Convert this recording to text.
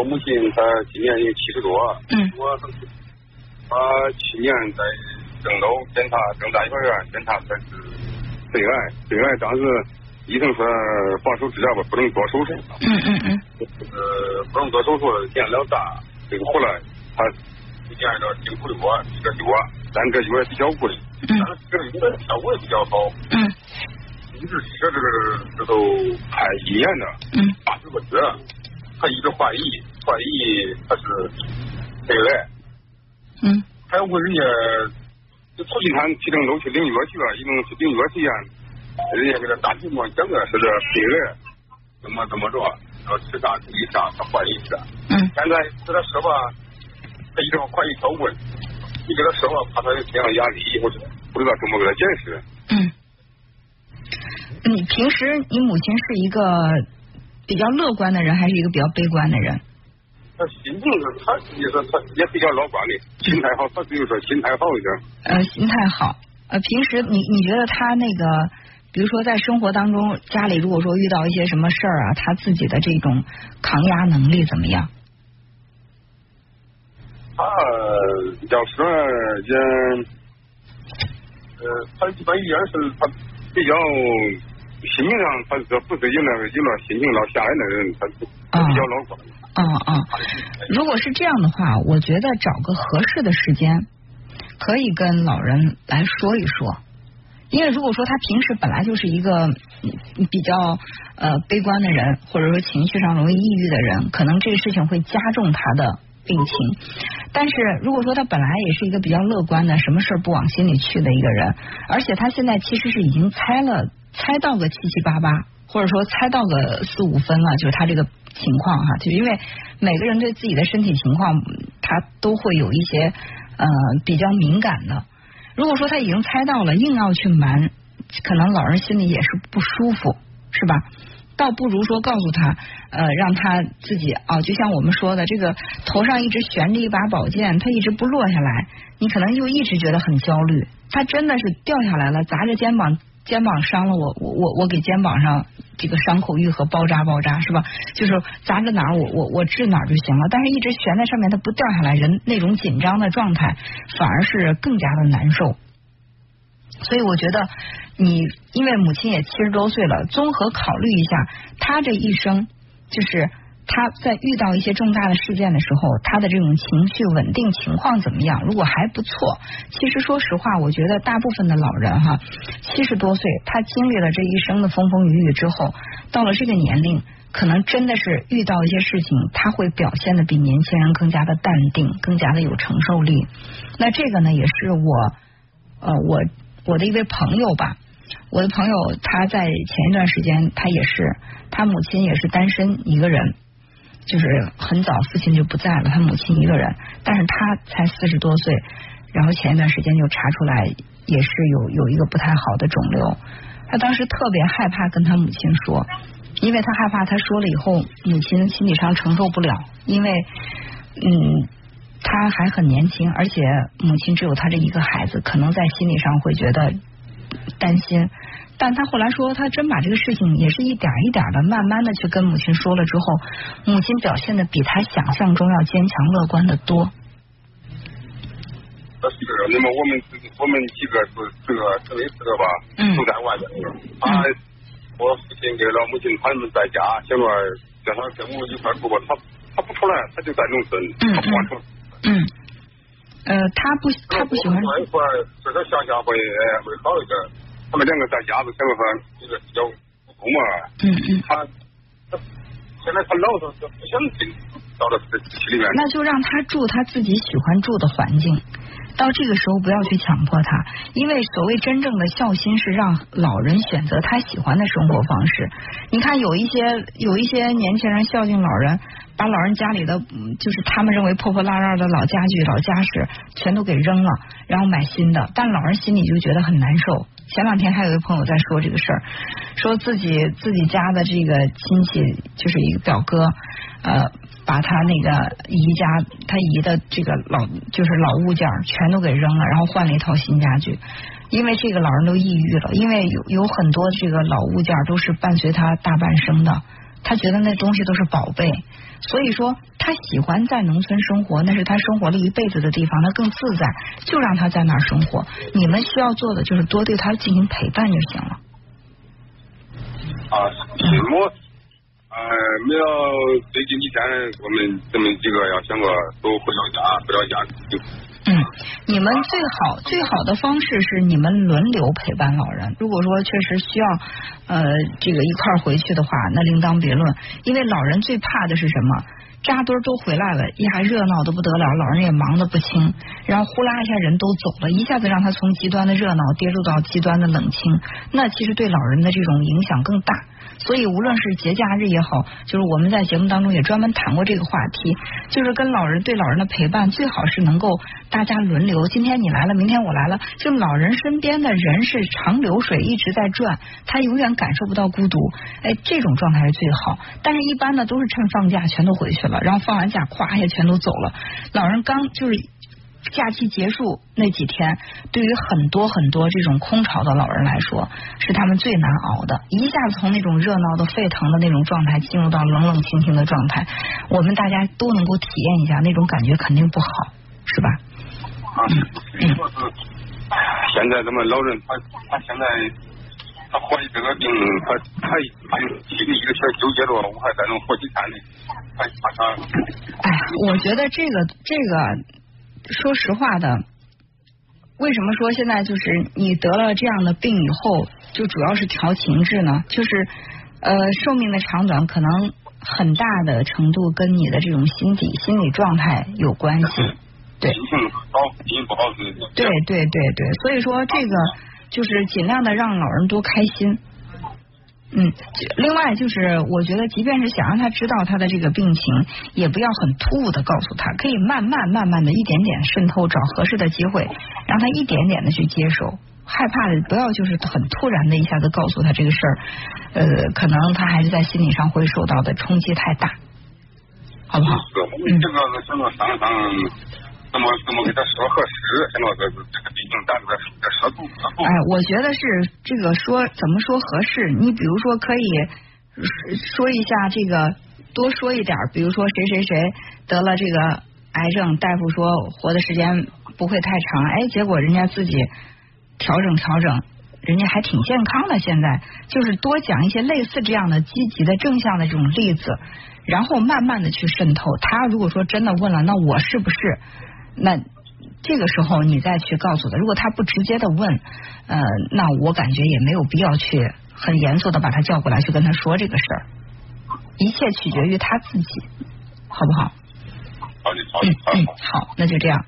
我母亲她今年有七十多，嗯，我她去年在郑州检查郑大医院检查才是肺癌，肺癌当时医生说保守治疗吧，不能做手术，嗯嗯嗯，呃，不能做手术，年龄大，这个后来她今年这辛苦的我，这个药，但这药也比较贵，但是这个药的效果也比较好，嗯，一直吃这个这都快一年了，嗯，八十个月，他一直怀疑怀疑他是肺癌，嗯，还有问人家就促进他去郑州去领药去了，一共去领药去呀，人家给他大体上讲的是这肺癌，怎么怎么着，要吃啥注意啥，他怀疑是，嗯，现在给他说吧，他一直怀疑他问，你跟他说吧，怕他有这样压力，以后不知道怎么给他解释。嗯，你平时你母亲是一个比较乐观的人，还是一个比较悲观的人？他心情是，他也是他也比较乐观的，心态好，他比如说心态好一点。呃，心态好。呃，平时你你觉得他那个，比如说在生活当中，家里如果说遇到一些什么事儿啊，他自己的这种抗压能力怎么样？他要说也，呃，他一般也是他比较心情上，他这不是有那个有那心情老下来的人，他他比较乐观。嗯嗯，如果是这样的话，我觉得找个合适的时间，可以跟老人来说一说。因为如果说他平时本来就是一个比较呃悲观的人，或者说情绪上容易抑郁的人，可能这个事情会加重他的病情。但是如果说他本来也是一个比较乐观的，什么事不往心里去的一个人，而且他现在其实是已经猜了猜到个七七八八，或者说猜到个四五分了，就是他这个情况哈，就因为每个人对自己的身体情况，他都会有一些呃比较敏感的。如果说他已经猜到了，硬要去瞒，可能老人心里也是不舒服，是吧？倒不如说告诉他，呃，让他自己啊，就像我们说的，这个头上一直悬着一把宝剑，他一直不落下来，你可能就一直觉得很焦虑。他真的是掉下来了，砸着肩膀，肩膀伤了我，我我我给肩膀上这个伤口愈合，包扎包扎，是吧？就是砸着哪儿，我我我治哪儿就行了。但是一直悬在上面，它不掉下来，人那种紧张的状态反而是更加的难受。所以我觉得，你因为母亲也七十多岁了，综合考虑一下，她这一生就是他在遇到一些重大的事件的时候，他的这种情绪稳定情况怎么样？如果还不错，其实说实话，我觉得大部分的老人哈，七十多岁，他经历了这一生的风风雨雨之后，到了这个年龄，可能真的是遇到一些事情，他会表现的比年轻人更加的淡定，更加的有承受力。那这个呢，也是我呃我。我的一位朋友吧，我的朋友他在前一段时间，他也是他母亲也是单身一个人，就是很早父亲就不在了，他母亲一个人，但是他才四十多岁，然后前一段时间就查出来也是有有一个不太好的肿瘤，他当时特别害怕跟他母亲说，因为他害怕他说了以后母亲心理上承受不了，因为嗯。他还很年轻，而且母亲只有他这一个孩子，可能在心理上会觉得担心。但他后来说，他真把这个事情也是一点一点的、慢慢的去跟母亲说了之后，母亲表现的比他想象中要坚强乐观的多。那是那么我们我们几个是这个这类似的吧，都在外边。他我父亲跟老母亲他们在家，想着叫他跟我一块住吧，他他不出来，他就在农村，他不往城。嗯，呃，他不，他不喜欢。一块儿，这个想想会会好一点。他们两个在家子，想着说这个比较不同嘛。嗯嗯。他他现在他老是不想进到了这区里面。那就让他住他自己喜欢住的环境。到这个时候不要去强迫他，因为所谓真正的孝心是让老人选择他喜欢的生活方式。你看有一些有一些年轻人孝敬老人，把老人家里的就是他们认为破破烂烂的老家具、老家什全都给扔了，然后买新的，但老人心里就觉得很难受。前两天还有一个朋友在说这个事儿，说自己自己家的这个亲戚就是一个表哥，呃。把他那个姨家他姨的这个老就是老物件全都给扔了，然后换了一套新家具。因为这个老人都抑郁了，因为有有很多这个老物件都是伴随他大半生的，他觉得那东西都是宝贝。所以说，他喜欢在农村生活，那是他生活了一辈子的地方，他更自在，就让他在那儿生活。你们需要做的就是多对他进行陪伴就行了。啊，我呃，没有最近几天，我们咱们几个要想个都回到家，回到家就。嗯，你们最好最好的方式是你们轮流陪伴老人。如果说确实需要呃这个一块回去的话，那另当别论。因为老人最怕的是什么？扎堆都回来了，一下热闹的不得了，老人也忙得不轻，然后呼啦一下人都走了，一下子让他从极端的热闹跌入到极端的冷清，那其实对老人的这种影响更大。所以，无论是节假日也好，就是我们在节目当中也专门谈过这个话题，就是跟老人对老人的陪伴，最好是能够大家轮流。今天你来了，明天我来了，就老人身边的人是长流水一直在转，他永远感受不到孤独。哎，这种状态是最好。但是，一般呢都是趁放假全都回去了，然后放完假咵一下全都走了。老人刚就是。假期结束那几天，对于很多很多这种空巢的老人来说，是他们最难熬的。一下子从那种热闹的沸腾的那种状态，进入到冷冷清清的状态，我们大家都能够体验一下，那种感觉肯定不好，是吧？啊，嗯。现在咱们老人，他他现在他怀这个病，他他他心里一个小纠结着，我还在那活几天呢。哎，我觉得这个这个。说实话的，为什么说现在就是你得了这样的病以后，就主要是调情志呢？就是呃，寿命的长短可能很大的程度跟你的这种心理心理状态有关系。对。对对对对，所以说这个就是尽量的让老人多开心。嗯，另外就是，我觉得即便是想让他知道他的这个病情，也不要很突兀的告诉他，可以慢慢慢慢的一点点渗透，找合适的机会，让他一点点的去接受。害怕的不要就是很突然的一下子告诉他这个事儿，呃，可能他还是在心理上会受到的冲击太大，好不好？嗯，这个什么上上。怎么怎么给他说合适？现在这这个毕竟咱这个哎，我觉得是这个说怎么说合适？你比如说可以说一下这个，多说一点，比如说谁谁谁得了这个癌症，大夫说活的时间不会太长，哎，结果人家自己调整调整，人家还挺健康的。现在就是多讲一些类似这样的积极的正向的这种例子，然后慢慢的去渗透。他如果说真的问了，那我是不是？那这个时候你再去告诉他，如果他不直接的问，呃，那我感觉也没有必要去很严肃的把他叫过来去跟他说这个事儿，一切取决于他自己，好不好？好那就这样。